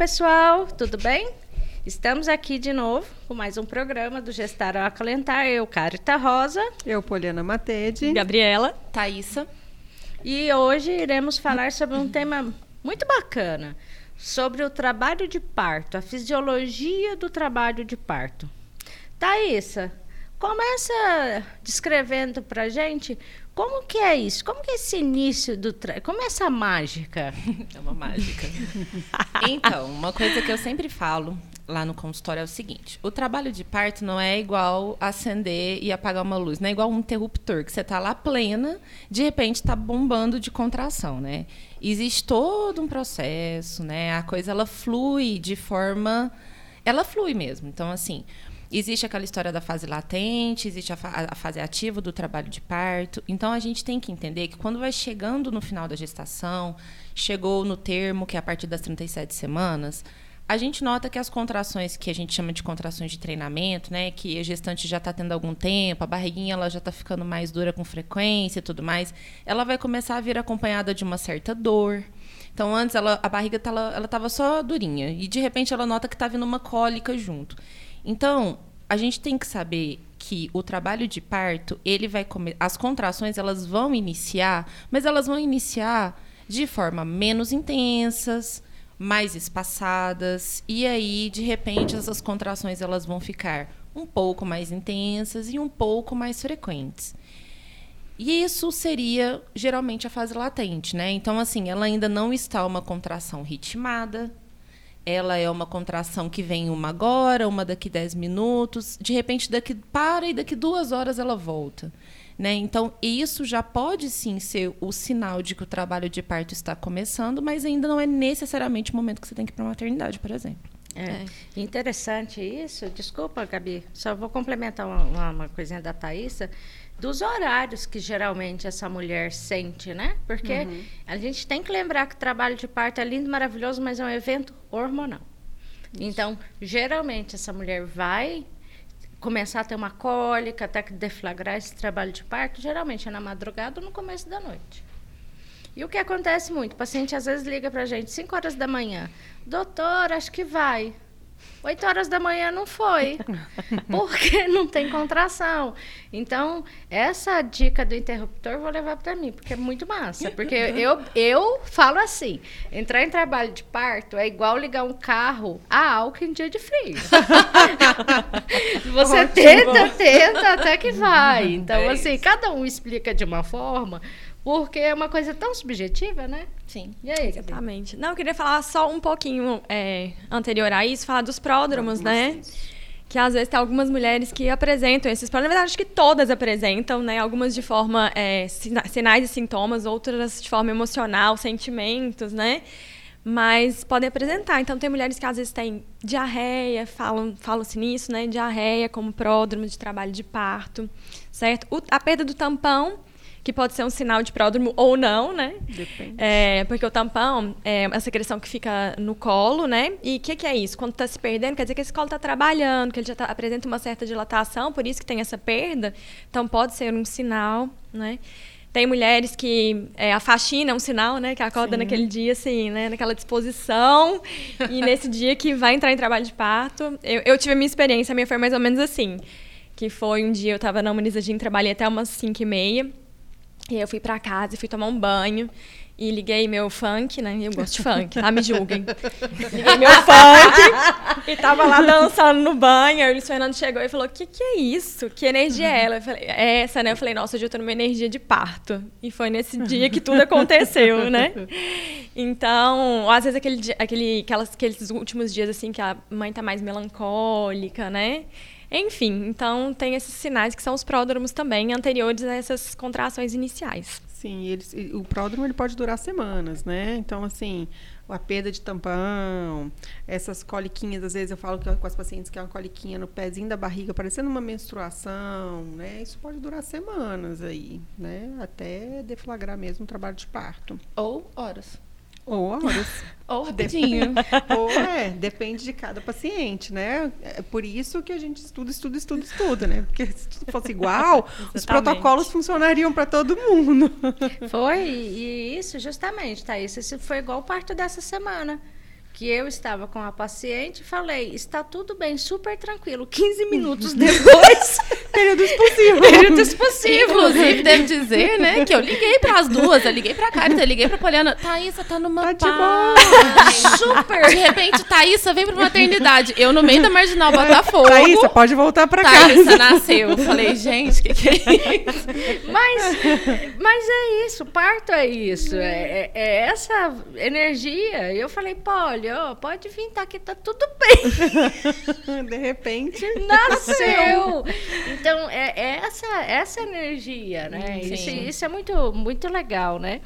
pessoal, tudo bem? Estamos aqui de novo com mais um programa do Gestar ao Acalentar. Eu, Carita Rosa. Eu, Poliana Matede. Gabriela. Thaísa. E hoje iremos falar sobre um tema muito bacana, sobre o trabalho de parto, a fisiologia do trabalho de parto. Thaísa, começa descrevendo pra gente como que é isso? Como que é esse início do tra... como é essa mágica? É uma mágica. então, uma coisa que eu sempre falo lá no consultório é o seguinte: o trabalho de parto não é igual acender e apagar uma luz, não é igual um interruptor que você está lá plena, de repente está bombando de contração, né? Existe todo um processo, né? A coisa ela flui de forma, ela flui mesmo. Então assim, Existe aquela história da fase latente, existe a, fa a, fase ativa do trabalho de parto. Então a gente tem que entender que quando vai chegando no final da gestação, chegou no termo, que é a partir das 37 semanas, a gente nota que as contrações que a gente chama de contrações de treinamento, né, que a gestante já está tendo algum tempo, a barriguinha ela já está ficando mais dura com frequência e tudo mais, ela vai começar a vir acompanhada de uma certa dor. Então antes ela, a barriga ela estava só durinha e de repente ela nota que está vindo uma cólica junto. Então, a gente tem que saber que o trabalho de parto, ele vai comer, as contrações elas vão iniciar, mas elas vão iniciar de forma menos intensas, mais espaçadas, e aí de repente essas contrações elas vão ficar um pouco mais intensas e um pouco mais frequentes. E isso seria geralmente a fase latente, né? Então assim, ela ainda não está uma contração ritmada, ela é uma contração que vem uma agora, uma daqui 10 minutos, de repente daqui para e daqui duas horas ela volta. Né? Então, isso já pode sim ser o sinal de que o trabalho de parto está começando, mas ainda não é necessariamente o momento que você tem que ir para a maternidade, por exemplo. É. é. Interessante isso. Desculpa, Gabi, só vou complementar uma, uma coisinha da Thaisa dos horários que geralmente essa mulher sente, né? Porque uhum. a gente tem que lembrar que o trabalho de parto é lindo, maravilhoso, mas é um evento hormonal. Isso. Então, geralmente essa mulher vai começar a ter uma cólica, até que deflagrar esse trabalho de parto, geralmente é na madrugada ou no começo da noite. E o que acontece muito? O paciente às vezes liga para a gente 5 horas da manhã. Doutor, acho que vai. 8 horas da manhã não foi, porque não tem contração. Então, essa dica do interruptor eu vou levar para mim, porque é muito massa. Porque eu, eu falo assim: entrar em trabalho de parto é igual ligar um carro a álcool em dia de frio. Você Ótimo. tenta, tenta, até que vai. Então, é assim, cada um explica de uma forma. Porque é uma coisa tão subjetiva, né? Sim. E aí? Exatamente. Não, eu queria falar só um pouquinho é, anterior a isso, falar dos pródromos, né? Que às vezes tem algumas mulheres que apresentam esses pródromos. Na verdade, acho que todas apresentam, né? Algumas de forma é, sinais e sintomas, outras de forma emocional, sentimentos, né? Mas podem apresentar. Então, tem mulheres que às vezes têm diarreia, falam, falam-se nisso, né? Diarreia como pródromo de trabalho de parto, certo? O, a perda do tampão que pode ser um sinal de pródromo ou não, né? Depende. É, porque o tampão é uma secreção que fica no colo, né? E o que, que, é isso? Quando está se perdendo, quer dizer que esse colo está trabalhando, que ele já tá, apresenta uma certa dilatação, por isso que tem essa perda. Então, pode ser um sinal, né? Tem mulheres que é, a faxina é um sinal, né? Que acorda Sim. naquele dia, assim, né? Naquela disposição. e nesse dia que vai entrar em trabalho de parto. Eu, eu tive a minha experiência, a minha foi mais ou menos assim. Que foi um dia, eu estava na Humanizadinha, trabalhei até umas 5 e meia. E aí eu fui para casa e fui tomar um banho. E liguei meu funk, né? Eu gosto de funk, tá? Me julguem. liguei meu funk e tava lá dançando no banho. Aí o Luiz Fernando chegou e falou: Que que é isso? Que energia é ela? Eu falei: É essa, né? Eu falei: Nossa, hoje eu tô numa energia de parto. E foi nesse dia que tudo aconteceu, né? Então, às vezes aquele, aquele, aquelas, aqueles últimos dias, assim, que a mãe tá mais melancólica, né? Enfim, então tem esses sinais que são os pródromos também, anteriores a essas contrações iniciais. Sim, eles, o pródromo ele pode durar semanas, né? Então, assim, a perda de tampão, essas coliquinhas, às vezes eu falo que, com as pacientes que é uma coliquinha no pezinho da barriga, parecendo uma menstruação, né? Isso pode durar semanas aí, né? Até deflagrar mesmo o trabalho de parto. Ou horas. Ou horas. Ou rapidinho. Ou é, depende de cada paciente, né? É por isso que a gente estuda, estuda, estuda, estuda, né? Porque se tudo fosse igual, os protocolos funcionariam para todo mundo. Foi, e isso justamente, tá? Isso foi igual parte dessa semana. que eu estava com a paciente, falei, está tudo bem, super tranquilo. 15 minutos depois, Períodos possíveis. períodos possíveis. Inclusive, devo dizer, né, que eu liguei para as duas, eu liguei pra Carita, eu liguei pra Poliana. Thaísa tá numa Tá de paz. Super. De repente, Thaísa vem pra maternidade. Eu no meio da Marginal Botafogo. Thaís, você pode voltar pra casa. Thaísa nasceu. Eu falei, gente, o que, que é isso? Mas, mas é isso, parto é isso, é, é- é essa energia. E eu falei, Polly, ó, pode vir, tá aqui, tá tudo bem. De repente. Nasceu! Então, é, é essa, essa energia, né? Sim. Isso, isso é muito, muito legal, né?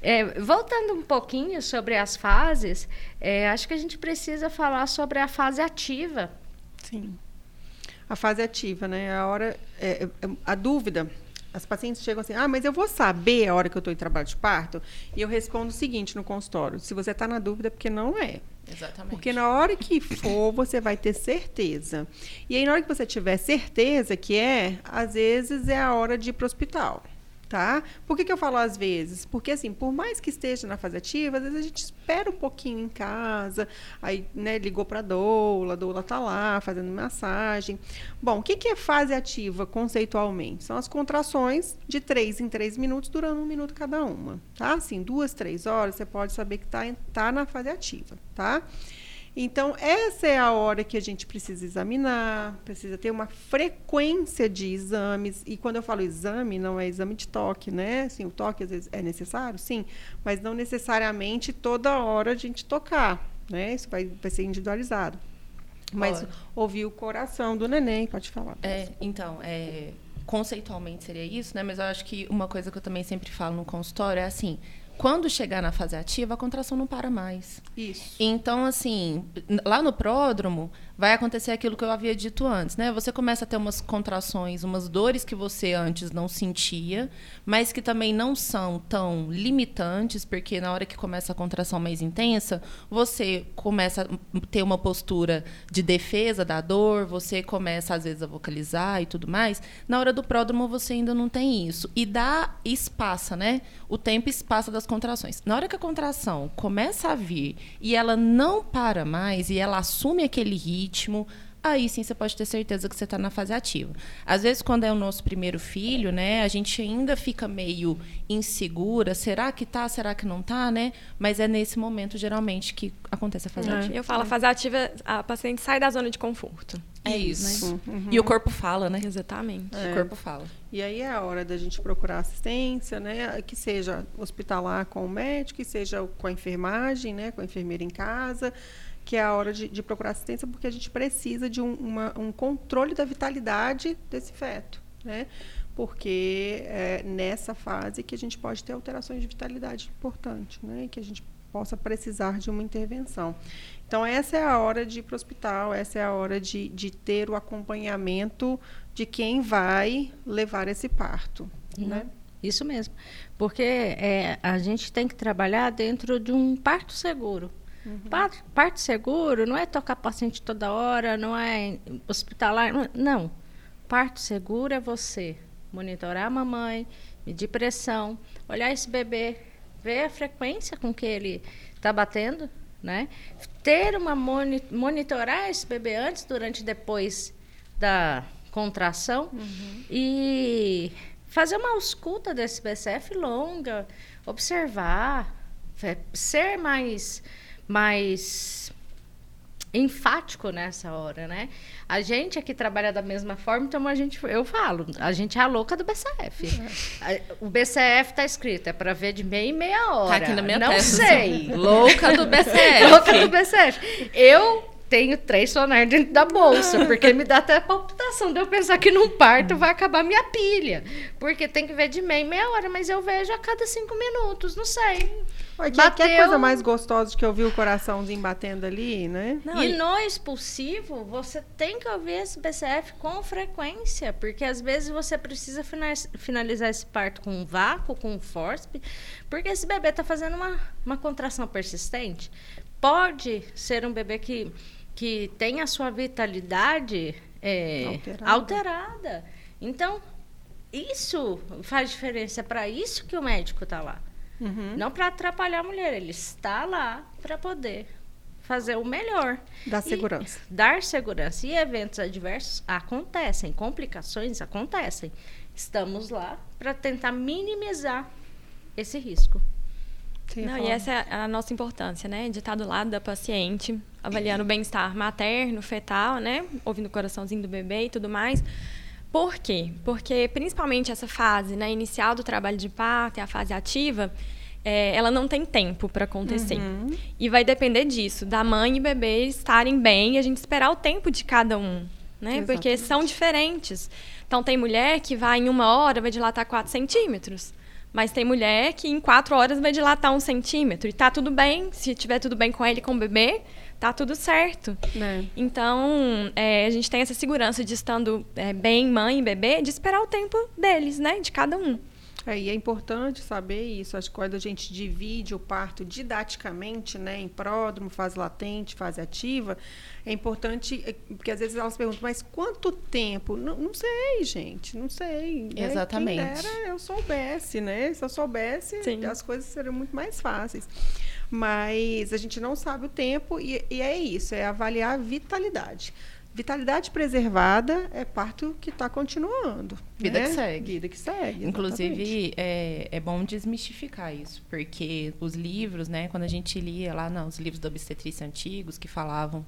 É, voltando um pouquinho sobre as fases, é, acho que a gente precisa falar sobre a fase ativa. Sim. A fase ativa, né? A hora. é, é, a dúvida. As pacientes chegam assim, ah, mas eu vou saber a hora que eu estou em trabalho de parto? E eu respondo o seguinte no consultório: se você está na dúvida, é porque não é. Exatamente. Porque na hora que for, você vai ter certeza. E aí, na hora que você tiver certeza que é, às vezes é a hora de ir para o hospital. Tá? Por que, que eu falo às vezes? Porque, assim, por mais que esteja na fase ativa, às vezes a gente espera um pouquinho em casa, aí, né, ligou para a doula, a doula tá lá fazendo massagem. Bom, o que, que é fase ativa conceitualmente? São as contrações de três em três minutos, durando um minuto cada uma, tá? Assim, duas, três horas, você pode saber que tá, tá na fase ativa, tá? Então, essa é a hora que a gente precisa examinar, precisa ter uma frequência de exames. E quando eu falo exame, não é exame de toque, né? Assim, o toque às vezes é necessário, sim, mas não necessariamente toda hora a gente tocar, né? Isso vai, vai ser individualizado. Mas Olha. ouvir o coração do neném, pode falar. É, então, é, conceitualmente seria isso, né? Mas eu acho que uma coisa que eu também sempre falo no consultório é assim: quando chegar na fase ativa, a contração não para mais. Isso. Então, assim, lá no pródromo, vai acontecer aquilo que eu havia dito antes, né? Você começa a ter umas contrações, umas dores que você antes não sentia, mas que também não são tão limitantes, porque na hora que começa a contração mais intensa, você começa a ter uma postura de defesa da dor, você começa, às vezes, a vocalizar e tudo mais. Na hora do pródromo, você ainda não tem isso. E dá espaça, né? O tempo espaça das contrações. Na hora que a contração começa a vir e ela não para mais e ela assume aquele ritmo, aí sim você pode ter certeza que você está na fase ativa. Às vezes, quando é o nosso primeiro filho, né, a gente ainda fica meio insegura. Será que tá? Será que não tá, né? Mas é nesse momento, geralmente, que acontece a fase ativa. Eu falo, a fase ativa, a paciente sai da zona de conforto. É isso. Uhum. E o corpo fala, né? Exatamente. O corpo fala. E aí é a hora da gente procurar assistência, né? Que seja hospitalar com o médico, que seja com a enfermagem, né? Com a enfermeira em casa, que é a hora de, de procurar assistência, porque a gente precisa de um, uma- um controle da vitalidade desse feto, né? Porque é nessa fase que a gente pode ter alterações de vitalidade importantes, né? E que a gente possa precisar de uma intervenção. Então, essa é a hora de ir para o hospital, essa é a hora de, de ter o acompanhamento de quem vai levar esse parto. Né? Isso mesmo. Porque é, a gente tem que trabalhar dentro de um parto seguro. Parto, parto seguro não é tocar paciente toda hora, não é hospitalar. não- Não. Parto seguro é você monitorar a mamãe, medir pressão, olhar esse bebê, ver a frequência com que ele está batendo, né? Ter uma moni monitorar esse bebê antes, durante e depois da contração e fazer uma ausculta desse BCF longa, observar, fe- ser mais mais enfático nessa hora, né? A gente aqui trabalha da mesma forma, então a gente, eu falo, a gente é a louca do BCF. A- O BCF tá escrito, é para ver de meia e meia hora. Tá aqui na minha Não testa. sei. Louca do BCF. Louca do BCF. Eu tenho três sonar dentro da bolsa, porque me dá até palpitação de eu pensar que num parto vai acabar minha pilha. Porque tem que ver de meia em meia hora, mas eu vejo a cada cinco minutos, não sei. Olha, que, que Bateu- coisa mais gostosa de que eu vi o coraçãozinho batendo ali, né? Não, e e- no expulsivo, você tem que ouvir esse BCF com frequência, porque às vezes você precisa fina- finalizar esse parto com um vácuo, com um forceps, porque esse bebê está fazendo uma, uma contração persistente. Pode ser um bebê que, que tem a sua vitalidade é, Alterada. alterada. Então, isso faz diferença. É para isso que o médico está lá. Uhum. Não para atrapalhar a mulher, ele está lá para poder fazer o melhor. Dar segurança. E dar segurança. E eventos adversos acontecem, complicações acontecem. Estamos lá para tentar minimizar esse risco. Não, e essa é a nossa importância, né? De estar do lado da paciente, avaliando o bem-estar materno, fetal, né? Ouvindo o coraçãozinho do bebê e tudo mais. Por quê? Porque principalmente essa fase né, inicial do trabalho de parto e a fase ativa, é, ela não tem tempo para acontecer. Uhum. E vai depender disso, da mãe e bebê estarem bem e a gente esperar o tempo de cada um. Né? Porque são diferentes. Então, tem mulher que vai em uma hora, vai dilatar 4 centímetros. Mas tem mulher que em quatro horas vai dilatar um centímetro. E tá tudo bem, se tiver tudo bem com ele e com o bebê, tá tudo certo. É. Então, é, a gente tem essa segurança de estando é, bem mãe e bebê, de esperar o tempo deles, né? De cada um. É, e é importante saber isso. Acho que quando a gente divide o parto didaticamente, né, em pródromo, fase latente, fase ativa, é importante, é, porque às vezes elas perguntam, mas quanto tempo? Não, não sei, gente, não sei. Né? Exatamente. Quem dera eu soubesse, né? Se eu soubesse, Sim. as coisas seriam muito mais fáceis. Mas a gente não sabe o tempo e, e é isso, é avaliar a vitalidade. Vitalidade preservada é parto que está continuando. Vida né? que segue. Vida que segue. Inclusive, é, é bom desmistificar isso, porque os livros, né, quando a gente lia lá nos livros da obstetrícia antigos que falavam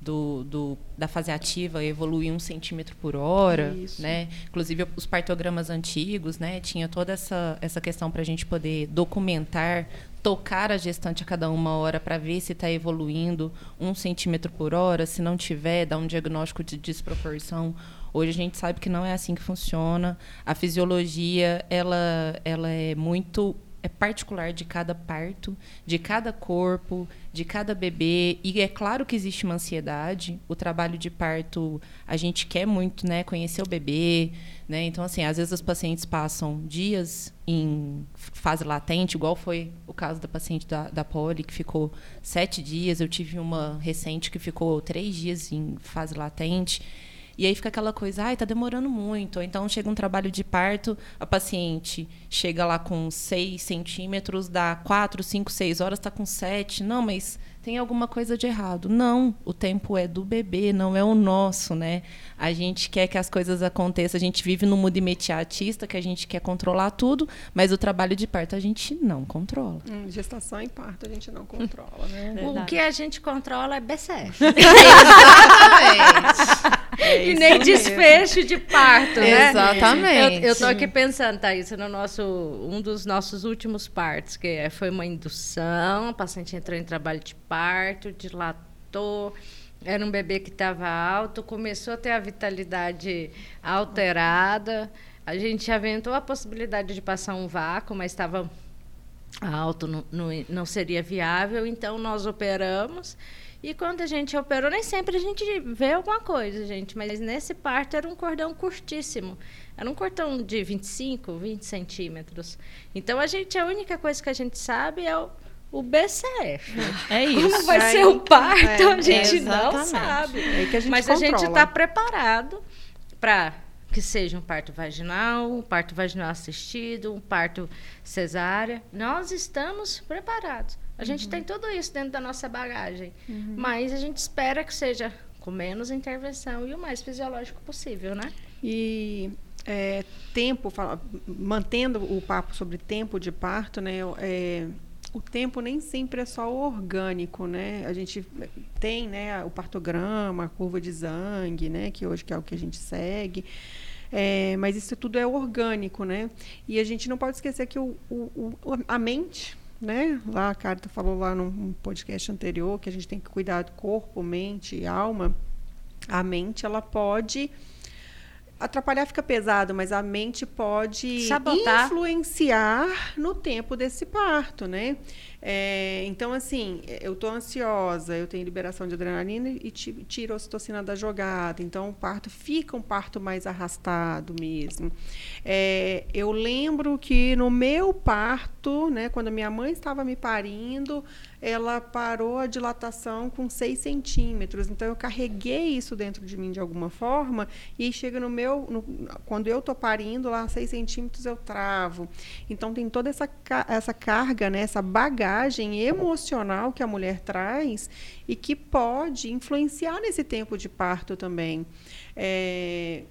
do, do, da fase ativa evoluir um centímetro por hora, Isso. né? Inclusive os partogramas antigos, né? Tinha toda essa, essa questão para a gente poder documentar, tocar a gestante a cada uma hora para ver se está evoluindo um centímetro por hora, se não tiver, dar um diagnóstico de desproporção. Hoje a gente sabe que não é assim que funciona. A fisiologia ela, ela é muito é particular de cada parto, de cada corpo, de cada bebê. E é claro que existe uma ansiedade. O trabalho de parto, a gente quer muito, né, conhecer o bebê, né? Então assim, às vezes os pacientes passam dias em fase latente, igual foi o caso da paciente da, da Poli, que ficou sete dias. Eu tive uma recente que ficou três dias em fase latente. E aí fica aquela coisa, ai, tá demorando muito. Ou então chega um trabalho de parto, a paciente chega lá com 6 centímetros, dá 4, 5, 6 horas, tá com 7. Não, mas tem alguma coisa de errado. Não, o tempo é do bebê, não é o nosso, né? A gente quer que as coisas aconteçam, a gente vive no mundo imediatista, que a gente quer controlar tudo, mas o trabalho de parto a gente não controla. Hum, gestação e parto a gente não controla, né? O que a gente controla é BCF. Exatamente. É e nem desfecho de parto, né? Exatamente. Eu, eu tô aqui pensando, Thaís, no nosso, um dos nossos últimos partos, que foi uma indução, a paciente entrou em trabalho de parto, dilatou, era um bebê que estava alto, começou a ter a vitalidade alterada. A gente aventou a possibilidade de passar um vácuo, mas estava alto, não, não, não seria viável, então nós operamos. E quando a gente operou, nem sempre a gente vê alguma coisa, gente. Mas nesse parto era um cordão curtíssimo. Era um cordão de 25, 20 centímetros. Então a gente, a única coisa que a gente sabe é o o BCF. É isso. Como vai é ser o parto, é, a gente exatamente. não sabe. É que a gente Mas controla. a gente está preparado para que seja um parto vaginal, um parto vaginal assistido, um parto cesárea. Nós estamos preparados. A gente uhum. tem tudo isso dentro da nossa bagagem. Uhum. Mas a gente espera que seja com menos intervenção e o mais fisiológico possível, né? E é, tempo, fala, mantendo o papo sobre tempo de parto, né? É, o tempo nem sempre é só orgânico, né? A gente tem, né, o partograma, a curva de Zang, né, que hoje que é o que a gente segue. É, mas isso tudo é orgânico, né? E a gente não pode esquecer que o, o, o a mente, né? Lá a Carta falou lá num podcast anterior que a gente tem que cuidar do corpo, mente e alma. A mente ela pode atrapalhar fica pesado, mas a mente pode Sabotar. influenciar no tempo desse parto, né? É, então, assim, eu estou ansiosa, eu tenho liberação de adrenalina e tiro a ocitocina da jogada. Então, o parto fica um parto mais arrastado mesmo. É, eu lembro que no meu parto, né, quando minha mãe estava me parindo, ela parou a dilatação com 6 centímetros. Então, eu carreguei isso dentro de mim de alguma forma e chega no meu... No, quando eu estou parindo, lá 6 centímetros eu travo. Então, tem toda essa, essa carga, né, essa bagagem bagagem emocional que a mulher traz e que pode influenciar nesse tempo de parto também. É,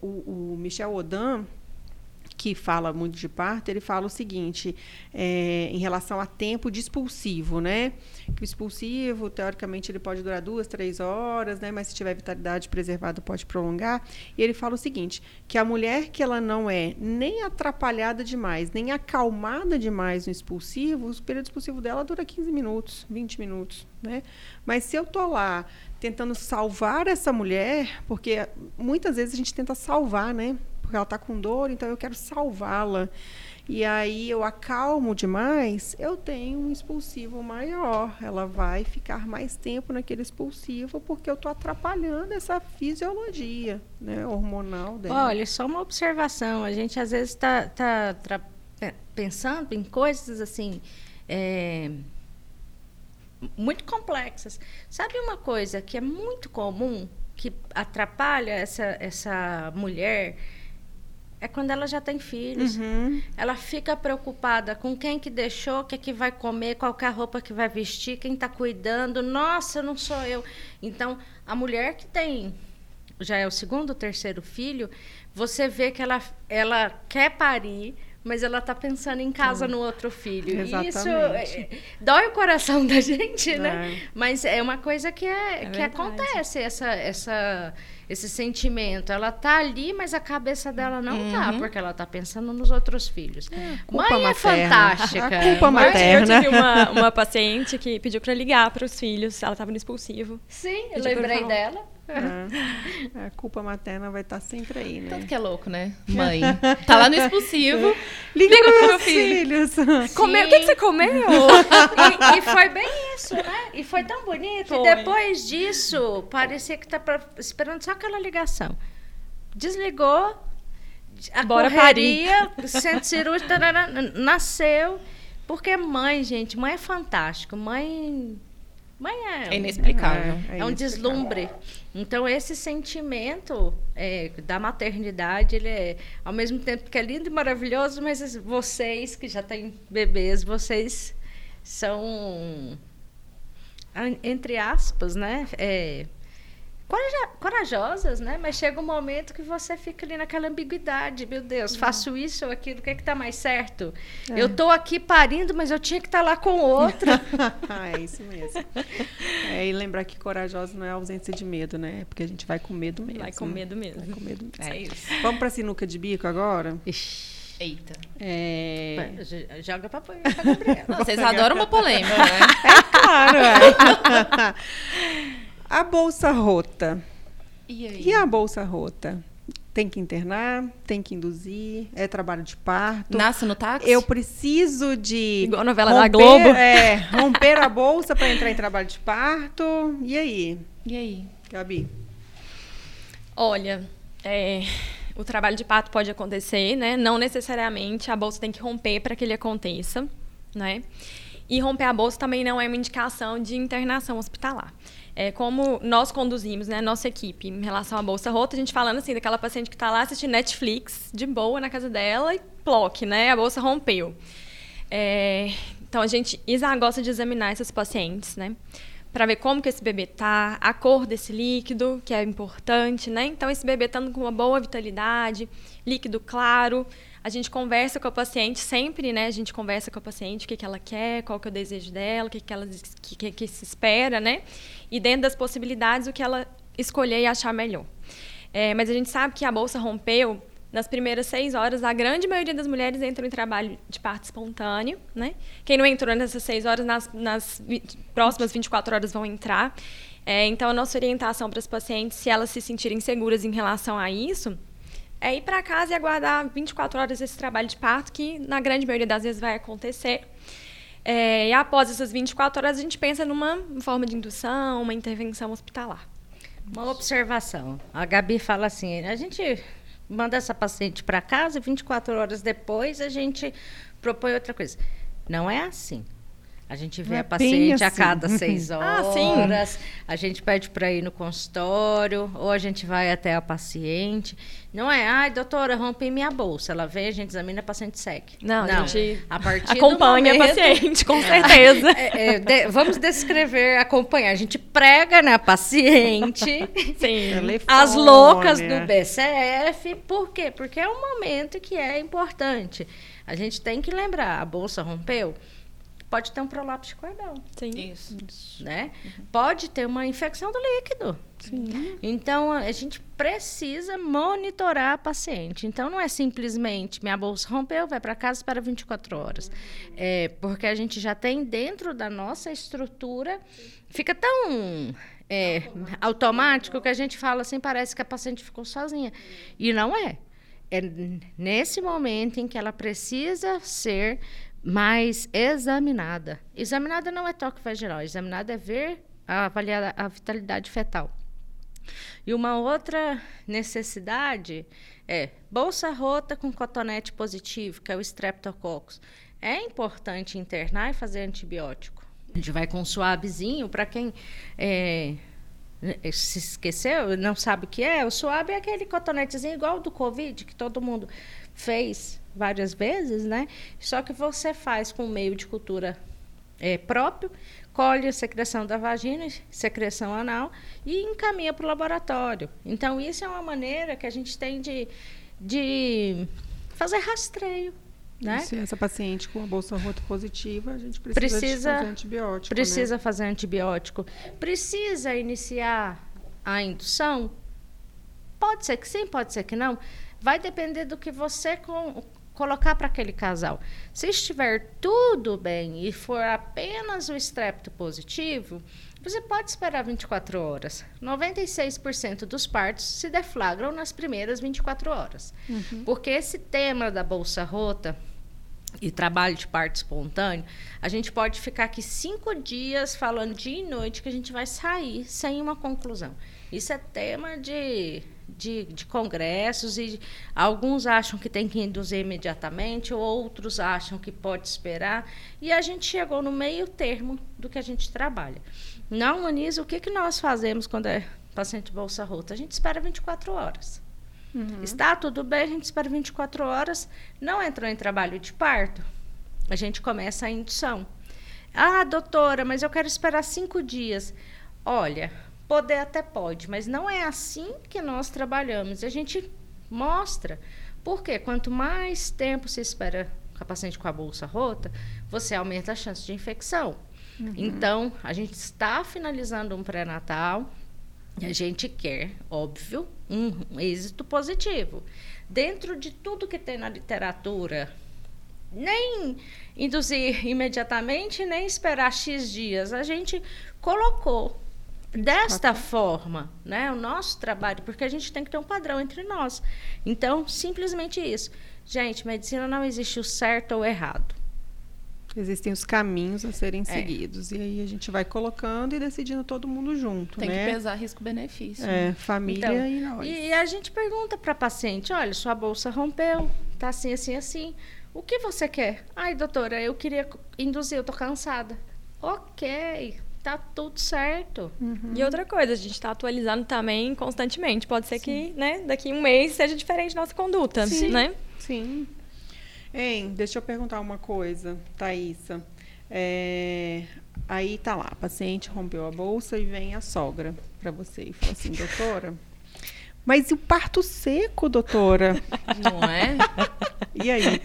o, o Michel Odan, que fala muito de parto, ele fala o seguinte, é, em relação a tempo de expulsivo, né? Que o expulsivo, teoricamente, ele pode durar duas, três horas, né? Mas se tiver vitalidade preservada, pode prolongar. E ele fala o seguinte, que a mulher que ela não é nem atrapalhada demais, nem acalmada demais no expulsivo, o período expulsivo dela dura 15 minutos, 20 minutos, né? Mas se eu tô lá tentando salvar essa mulher, porque muitas vezes a gente tenta salvar, né? Porque ela está com dor, então eu quero salvá-la. E aí eu acalmo demais, eu tenho um expulsivo maior. Ela vai ficar mais tempo naquele expulsivo porque eu estou atrapalhando essa fisiologia né, hormonal dela. Olha, só uma observação. A gente às vezes está tá, tá pensando em coisas assim. É, muito complexas. Sabe uma coisa que é muito comum, que atrapalha essa, essa mulher é quando ela já tem filhos. Uhum. Ela fica preocupada com quem que deixou, o que, é que vai comer, qual é a roupa que vai vestir, quem está cuidando. Nossa, não sou eu. Então, a mulher que tem já é o segundo, terceiro filho, você vê que ela, ela quer parir, mas ela está pensando em casa no outro filho. Exatamente. Isso é, dói o coração da gente, né? É. Mas é uma coisa que, é, é que acontece, essa, essa esse sentimento. Ela tá ali, mas a cabeça dela não tá, uhum. tá, porque ela tá pensando nos outros filhos. É, Mãe é materna. é fantástica. A culpa materna. Eu tive uma, uma paciente que pediu para ligar para os filhos, ela estava no expulsivo. Sim, eu lembrei dela. É. A culpa materna vai estar tá sempre aí, né? Tanto que é louco, né? Mãe. Tá lá no expulsivo. Liga, liga pro meu filho. Filhos. Comeu. O que, que, você comeu? e, e, foi bem isso, né? E foi tão bonito. Foi. E depois disso, parecia que tá pra, esperando só aquela ligação. Desligou. A Bora correria, centro cirúrgico, nasceu. Porque mãe, gente, mãe é fantástico. Mãe Mãe é, é inexplicável. É, é, é um deslumbre. Então, esse sentimento é, da maternidade, ele é, ao mesmo tempo que é lindo e maravilhoso, mas vocês que já têm bebês, vocês são, entre aspas, né? É, corajosas, né? Mas chega um momento que você fica ali naquela ambiguidade. Meu Deus, uhum. faço isso ou aquilo, o que é que tá mais certo? É. Eu tô aqui parindo, mas eu tinha que estar tá lá com outro. é isso mesmo. É, e lembrar que corajosa não é ausência de medo, né? Porque a gente vai com medo mesmo. Vai com medo mesmo. Vai com medo mesmo. É isso. Vamos pra sinuca de bico agora? Ixi. Eita. É... Joga pra, pra Gabriela. Vocês adoram uma polêmica, né? É claro, é. A bolsa rota. E, aí? e a bolsa rota? Tem que internar, tem que induzir, é trabalho de parto. Nasce no táxi? Eu preciso de. Igual a novela romper, da Globo. É, romper a bolsa para entrar em trabalho de parto. E aí? E aí? Gabi? Olha, é, o trabalho de parto pode acontecer, né? Não necessariamente a bolsa tem que romper para que ele aconteça, né? E romper a bolsa também não é uma indicação de internação hospitalar é, como nós conduzimos, né, nossa equipe, em relação à bolsa rota, a gente falando assim daquela paciente que está lá assistindo Netflix de boa na casa dela e ploc, né, a bolsa rompeu. É, então a gente gosta de examinar esses pacientes, né, para ver como que esse bebê tá, a cor desse líquido, que é importante, né? Então esse bebê estando com uma boa vitalidade, líquido claro, a gente conversa com a paciente sempre, né? A gente conversa com a paciente o que, que ela quer, qual que é o desejo dela, o que, que ela que, que, que se espera, né? E dentro das possibilidades, o que ela escolher e achar melhor. É, mas a gente sabe que a bolsa rompeu nas primeiras seis horas, a grande maioria das mulheres entram em trabalho de parto espontâneo, né? Quem não entrou nessas seis horas, nas, nas próximas 24 horas vão entrar. É, então, a nossa orientação para as pacientes, se elas se sentirem seguras em relação a isso, é ir para casa e aguardar 24 horas esse trabalho de parto, que na grande maioria das vezes vai acontecer. É, e após essas 24 horas, a gente pensa numa forma de indução, uma intervenção hospitalar. Uma observação. A Gabi fala assim: a gente manda essa paciente para casa e 24 horas depois a gente propõe outra coisa. Não é assim. A gente vê É a paciente a assim. cada seis Ah, horas. sim. A gente pede para ir no consultório, ou a gente vai até a paciente. Não é, ai, doutora, rompi minha bolsa. Ela vem, a gente examina, a paciente segue. Não, a gente a partir Acompanha do a momento, paciente, com certeza. É, é, de- vamos descrever, acompanhar. A gente prega na paciente. Sim. As loucas do BCF, por quê? Porque é um momento que é importante. A gente tem que lembrar, a bolsa rompeu, pode ter um prolapso de cordão, Sim. Isso. né? Pode ter uma infecção do líquido. Então, a gente precisa monitorar a paciente. Então, não é simplesmente minha bolsa rompeu, vai para casa para 24 horas. É, porque a gente já tem dentro da nossa estrutura, fica tão é, automático que a gente fala assim, parece que a paciente ficou sozinha. E não é. É nesse momento em que ela precisa ser mais examinada. Examinada não é toque vaginal, examinada é ver, avaliar a vitalidade fetal. E uma outra necessidade é bolsa rota com cotonete positivo, que é o streptococcus. É importante internar e fazer antibiótico. A gente vai com suavezinho, para quem é, se esqueceu, não sabe o que é, o suave é aquele cotonetezinho igual do Covid, que todo mundo fez várias vezes, né? Só que você faz com meio de cultura é, próprio, colhe a secreção da vagina, secreção anal e encaminha para o laboratório. Então, isso é uma maneira que a gente tem de, de fazer rastreio. Né? Se essa paciente com a bolsa rota positiva, a gente precisa, Precisa- fazer antibiótico. né? Precisa fazer antibiótico. Precisa iniciar a indução? Pode ser que sim, pode ser que não. Vai depender do que você com- colocar para aquele casal. Se estiver tudo bem e for apenas o estrepto positivo, você pode esperar 24 horas. 96% dos partos se deflagram nas primeiras 24 horas. Porque esse tema da bolsa rota e trabalho de parto espontâneo, a gente pode ficar aqui cinco dias falando dia e noite que a gente vai sair sem uma conclusão. Isso é tema de, de, de congressos e alguns acham que tem que induzir imediatamente, outros acham que pode esperar. E a gente chegou no meio termo do que a gente trabalha. Na Humaniza, o que, que nós fazemos quando é paciente bolsa rota? A gente espera 24 horas. Está tudo bem, a gente espera 24 horas. Não entrou em trabalho de parto, a gente começa a indução. Ah, doutora, mas eu quero esperar cinco dias. Olha, poder até pode, mas não é assim que nós trabalhamos. A gente mostra. Porque quanto mais tempo se espera com a paciente com a bolsa rota, você aumenta a chance de infecção. Então, a gente está finalizando um pré-natal, e a gente quer, óbvio, um êxito positivo. Dentro de tudo que tem na literatura, nem induzir imediatamente, nem esperar X dias. A gente colocou desta forma, né, o nosso trabalho, porque a gente tem que ter um padrão entre nós. Então, simplesmente isso. Gente, medicina não existe o certo ou o errado. Existem os caminhos a serem É. seguidos. E aí a gente vai colocando e decidindo todo mundo junto, Tem né? que pesar risco-benefício. É, família Então, e nós. E a gente pergunta para a paciente: olha, sua bolsa rompeu, tá assim, assim, assim. O que você quer? Ai, doutora, eu queria induzir, eu tô cansada. Ok, tá tudo certo. E outra coisa, a gente está atualizando também constantemente. Pode ser que, né, daqui um mês seja diferente nossa conduta, Sim. né? Sim. Hein, deixa eu perguntar uma coisa, Thaísa. É, aí tá lá, a paciente rompeu a bolsa e vem a sogra para você e fala assim, doutora, mas e o parto seco, doutora? Não é? E aí?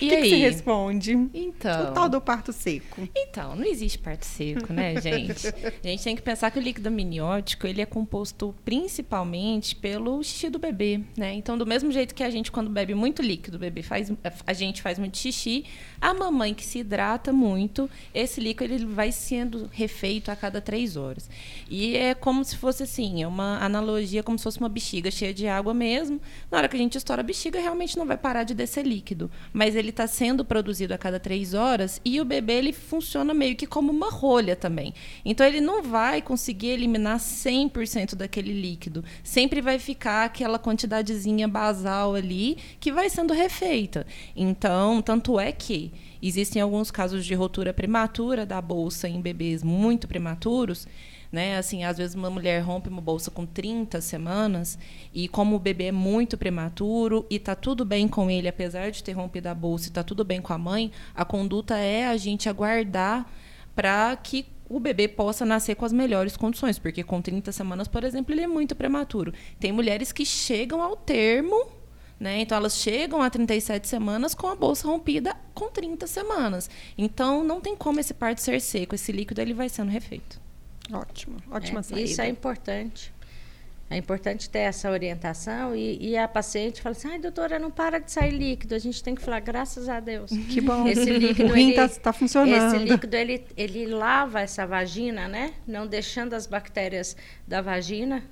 E que, que aí? você responde? Então. O tal do parto seco. Então, não existe parto seco, né, gente? A gente tem que pensar que o líquido amniótico, ele é composto principalmente pelo xixi do bebê, né? Então, do mesmo jeito que a gente, quando bebe muito líquido, o bebê faz, a gente faz muito xixi, a mamãe que se hidrata muito, esse líquido ele vai sendo refeito a cada três horas. E é como se fosse assim, é uma analogia como se fosse uma bexiga cheia de água mesmo. Na hora que a gente estoura a bexiga, realmente não vai parar de descer líquido. Mas ele ele está sendo produzido a cada três horas e o bebê ele funciona meio que como uma rolha também. Então ele não vai conseguir eliminar 100% daquele líquido. Sempre vai ficar aquela quantidadezinha basal ali que vai sendo refeita. Então, tanto é que existem alguns casos de rotura prematura da bolsa em bebês muito prematuros né? Assim, às vezes uma mulher rompe uma bolsa com 30 semanas e como o bebê é muito prematuro e tá tudo bem com ele, apesar de ter rompido a bolsa e tá tudo bem com a mãe, a conduta é a gente aguardar para que o bebê possa nascer com as melhores condições, porque com 30 semanas, por exemplo, ele é muito prematuro. Tem mulheres que chegam ao termo né? Então, elas chegam a 37 semanas com a bolsa rompida com 30 semanas. Então, não tem como esse parto ser seco. Esse líquido ele vai sendo refeito. Ótimo, ótima É, saída. Isso é importante. É importante ter essa orientação e, e a paciente fala assim, ai, doutora, não para de sair líquido. A gente tem que falar, graças a Deus. Que bom. Esse líquido, o rim está funcionando. Esse líquido, ele, ele lava essa vagina, né? Não deixando as bactérias da vagina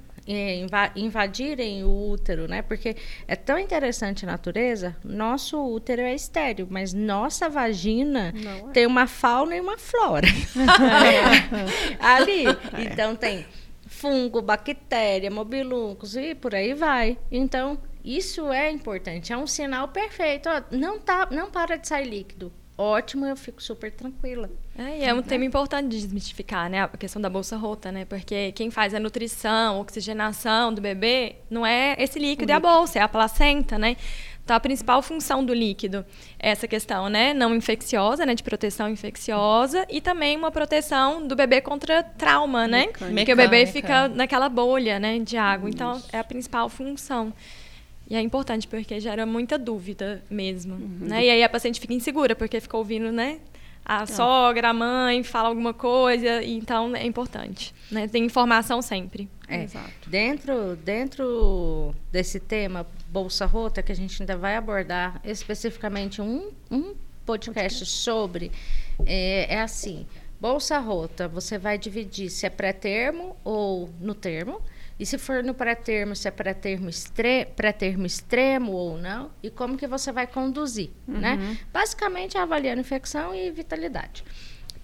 invadirem o útero, né? Porque é tão interessante a natureza. Nosso útero é estéreo, mas nossa vagina é. tem uma fauna e uma flora. Ali. Então tem fungo, bactéria, mobiluncos e por aí vai. Então, isso é importante. É um sinal perfeito. Ó, não, tá, não para de sair líquido. Ótimo, eu fico super tranquila. É, e é um tema importante de desmistificar, né? A questão da bolsa rota, né? Porque quem faz a nutrição, oxigenação do bebê, não é esse líquido, é a bolsa, é a placenta, né? Então, a principal função do líquido é essa questão, né? Não infecciosa, né? De proteção infecciosa e também uma proteção do bebê contra trauma, né? Mecânica. Porque o bebê fica naquela bolha, né? De água. Então, é a principal função. E é importante porque gera muita dúvida mesmo, né? E aí a paciente fica insegura porque fica ouvindo, né? A sogra, a mãe fala alguma coisa, então é importante, né? Tem informação sempre. É, Exato. Dentro, dentro desse tema, Bolsa Rota, que a gente ainda vai abordar especificamente um, um podcast sobre, é, é assim: Bolsa Rota, você vai dividir se é pré-termo ou no termo. E se for no pré-termo, se é pré-termo extre pré-termo extremo ou não, e como que você vai conduzir, né? Basicamente, avaliando infecção e vitalidade.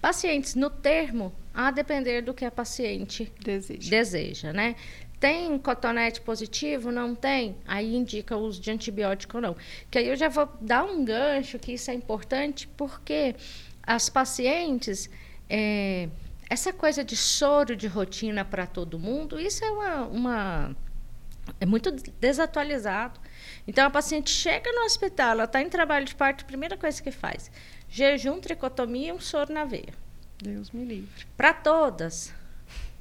Pacientes no termo, a depender do que a paciente Desejo. deseja, né? Tem cotonete positivo? Não tem? Aí indica o uso de antibiótico ou não. Que aí eu já vou dar um gancho, que isso é importante, porque as pacientes, é, essa coisa de soro de rotina para todo mundo, isso é uma, uma- é muito desatualizado. Então a paciente chega no hospital, ela está em trabalho de parto, a primeira coisa que faz, jejum, tricotomia e um soro na veia Deus me livre. para todas.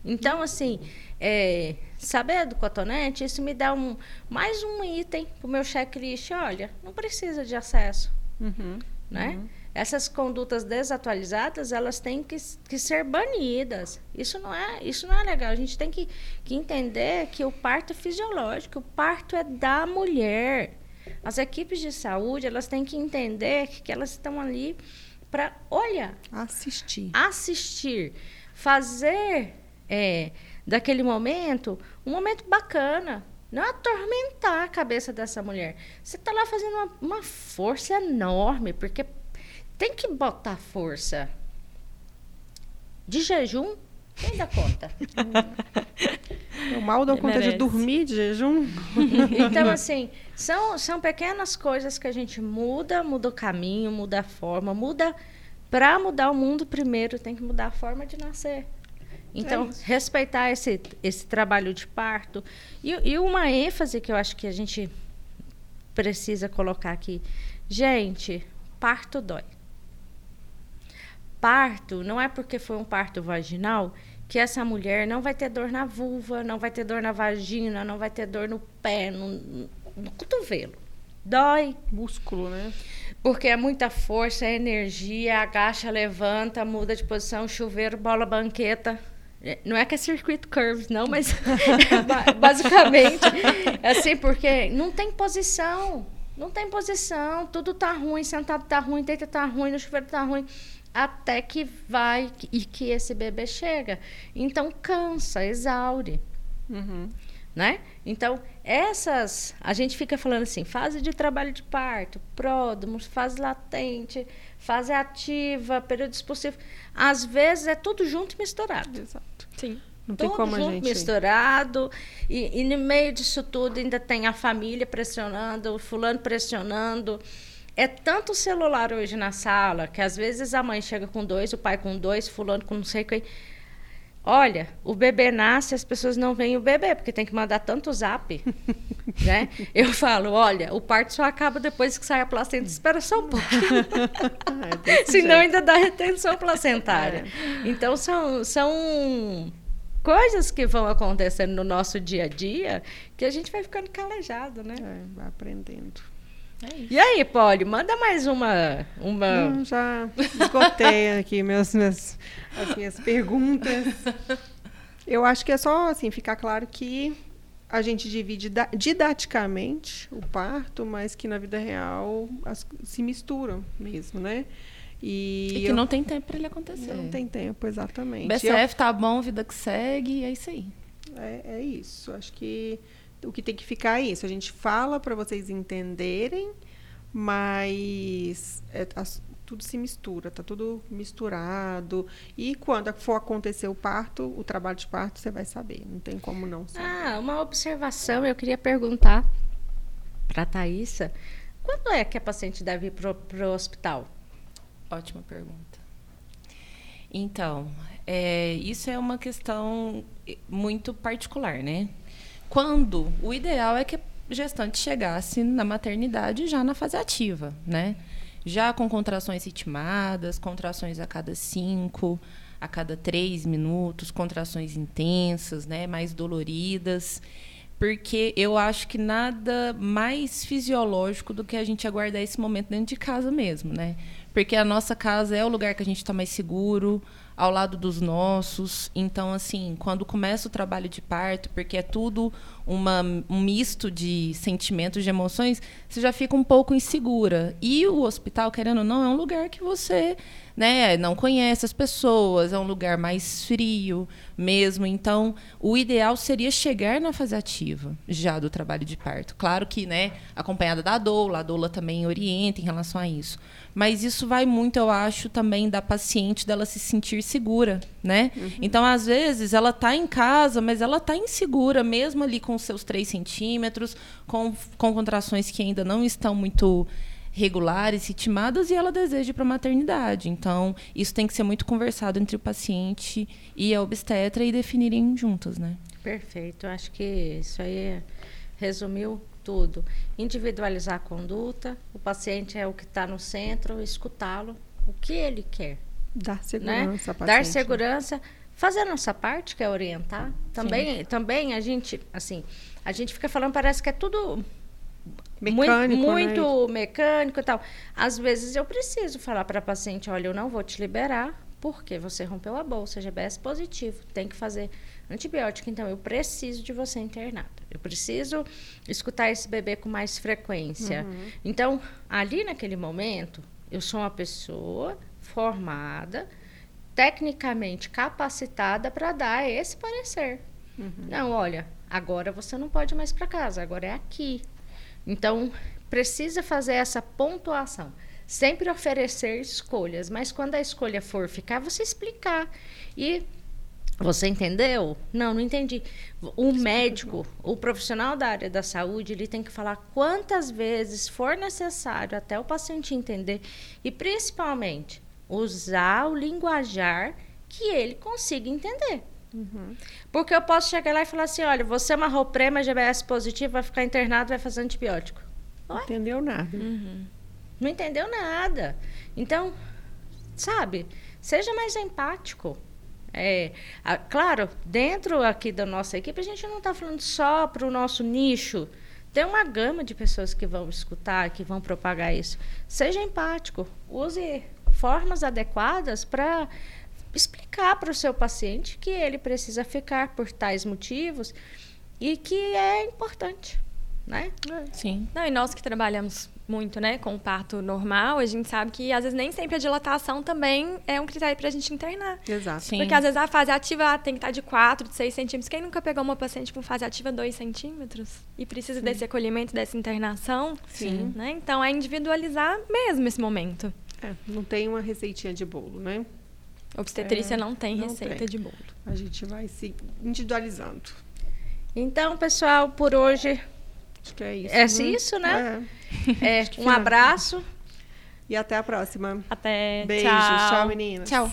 Então, assim, é, saber do cotonete, isso me dá um, mais um item para o meu checklist. Olha, não precisa de acesso, Uhum. né? Essas condutas desatualizadas, elas têm que, que ser banidas. Isso não é, isso não é legal. A gente tem que, que entender que o parto é fisiológico, o parto é da mulher. As equipes de saúde, elas têm que entender que, que elas estão ali para olhar Assistir. assistir, fazer é, daquele momento um momento bacana. Não atormentar a cabeça dessa mulher. Você está lá fazendo uma, uma força enorme, porque tem que botar força. De jejum, quem dá conta? O mal dá conta de Merece. dormir de jejum. Então, assim, são, são pequenas coisas que a gente muda, muda o caminho, muda a forma, muda. Para mudar o mundo, primeiro tem que mudar a forma de nascer. Então, isso. respeitar esse, esse trabalho de parto. E, e uma ênfase que eu acho que a gente precisa colocar aqui. Gente, parto dói. Parto não é porque foi um parto vaginal que essa mulher não vai ter dor na vulva, não vai ter dor na vagina, não vai ter dor no pé, no, no cotovelo. Dói, Músculo, né? porque é muita força, é energia, agacha, levanta, muda de posição, chuveiro, bola, banqueta. É, Não é que é circuito curves, não, mas ba- basicamente é assim, porque não tem posição. Não tem posição, tudo tá ruim, sentado tá ruim, deita tá ruim, no chuveiro tá ruim, até que vai e que esse bebê chega. Então cansa, exaure Uhum. né? Então, essas, a gente fica falando assim, fase de trabalho de parto, pródromos, fase latente, fase ativa, período expulsivo. Às vezes é tudo junto e misturado. Exato. Sim. Não tem tudo como a junto, gente. misturado. E, e no meio disso tudo ainda tem a família pressionando, o fulano pressionando. É tanto celular hoje na sala que às vezes a mãe chega com dois, o pai com dois, fulano com não sei quem. Olha, o bebê nasce, as pessoas não veem o bebê, porque tem que mandar tanto zap. né? Eu falo, olha, o parto só acaba depois que sai a placenta, espera só um pouquinho. É Senão jeito. ainda dá retenção placentária. Então são, são coisas que vão acontecendo no nosso dia a dia que a gente vai ficando calejado, né? É, vai aprendendo. É isso. E aí, Polly, manda mais uma. uma... Não, já esgotei aqui meus, meus, as minhas perguntas. Eu acho que é só assim ficar claro que a gente divide da- didaticamente o parto, mas que na vida real as- se misturam mesmo, né? E, E que eu- não tem tempo para ele acontecer. não tem tempo, exatamente. BCF tá bom, vida que segue, e é isso aí. É, é isso. Acho que o que tem que ficar é isso. A gente fala para vocês entenderem, mas é, as- tudo se mistura, tá tudo misturado. E quando for acontecer o parto, o trabalho de parto, você vai saber. Não tem como não saber. Ah, uma observação, eu queria perguntar para a Thaisa. Quando é que a paciente deve ir para o hospital? Ótima pergunta. Então, é, isso é uma questão muito particular, né? Quando o ideal é que a gestante chegasse na maternidade já na fase ativa, né? Já com contrações ritmadas, contrações a cada cinco, a cada três minutos, contrações intensas, né? Mais doloridas. Porque eu acho que nada mais fisiológico do que a gente aguardar esse momento dentro de casa mesmo, né? Porque a nossa casa é o lugar que a gente está mais seguro, ao lado dos nossos. Então, assim, quando começa o trabalho de parto, porque é tudo uma, um misto de sentimentos, de emoções, você já fica um pouco insegura. E o hospital, querendo ou não, é um lugar que você né, não conhece as pessoas, é um lugar mais frio mesmo. Então, o ideal seria chegar na fase ativa já do trabalho de parto. Claro que, né, acompanhada da doula, a doula também orienta em relação a isso. Mas isso vai muito, eu acho, também da paciente dela se sentir segura, né? Então, às vezes, ela tá em casa, mas ela tá insegura, mesmo ali com seus 3 centímetros, com, com contrações que ainda não estão muito regulares, ritmadas, e ela deseja ir para a maternidade. Então, isso tem que ser muito conversado entre o paciente e a obstetra e definirem juntas, né? Perfeito, acho que isso aí resumiu tudo. Individualizar a conduta, o paciente é o que está no centro, escutá-lo, o que ele quer, Dar né? segurança Dar paciente. segurança, fazer a nossa parte, que é orientar. Também, também a gente, assim, a gente fica falando, parece que é tudo Mecânico, muito, né? muito mecânico e tal. Às vezes eu preciso falar para a paciente, olha, eu não vou te liberar porque você rompeu a bolsa, GBS positivo, tem que fazer antibiótico, então eu preciso de você internada. Eu preciso escutar esse bebê com mais frequência. Uhum. Então, ali naquele momento, eu sou uma pessoa formada, tecnicamente capacitada para dar esse parecer. Uhum. Não, olha, agora você não pode mais para casa, agora é aqui. Então, precisa fazer essa pontuação. Sempre oferecer escolhas, mas quando a escolha for ficar, você explicar. E você entendeu? Não, não entendi. O médico, o profissional da área da saúde, ele tem que falar quantas vezes for necessário até o paciente entender e principalmente usar o linguajar que ele consiga entender. Porque eu posso chegar lá e falar assim: olha, você amarrou prema, GBS positivo, vai ficar internado, vai fazer antibiótico. Não entendeu nada. Não entendeu nada. Então, sabe, seja mais empático. É, a- claro, dentro aqui da nossa equipe, a gente não está falando só para o nosso nicho. Tem uma gama de pessoas que vão escutar, que vão propagar isso. Seja empático. Use formas adequadas para explicar para o seu paciente que ele precisa ficar por tais motivos e que é importante. né? Sim. Não, e nós que trabalhamos muito, né, com o parto normal, a gente sabe que às vezes nem sempre a dilatação também é um critério pra gente internar. Exato. Sim. Porque às vezes a fase ativa ah, tem que estar de 4, de 6 centímetros. Quem nunca pegou uma paciente com fase ativa 2 centímetros e precisa desse acolhimento, dessa internação? Sim. Né? Então é individualizar mesmo esse momento. É, não tem uma receitinha de bolo, né? Obstetrícia É, não tem não receita tem. de bolo. A gente vai se individualizando. Então, pessoal, por hoje Acho que é isso. é né? isso, né? É. É, um abraço. E até a próxima. Até Beijo. tchau. Tchau, meninas. Tchau.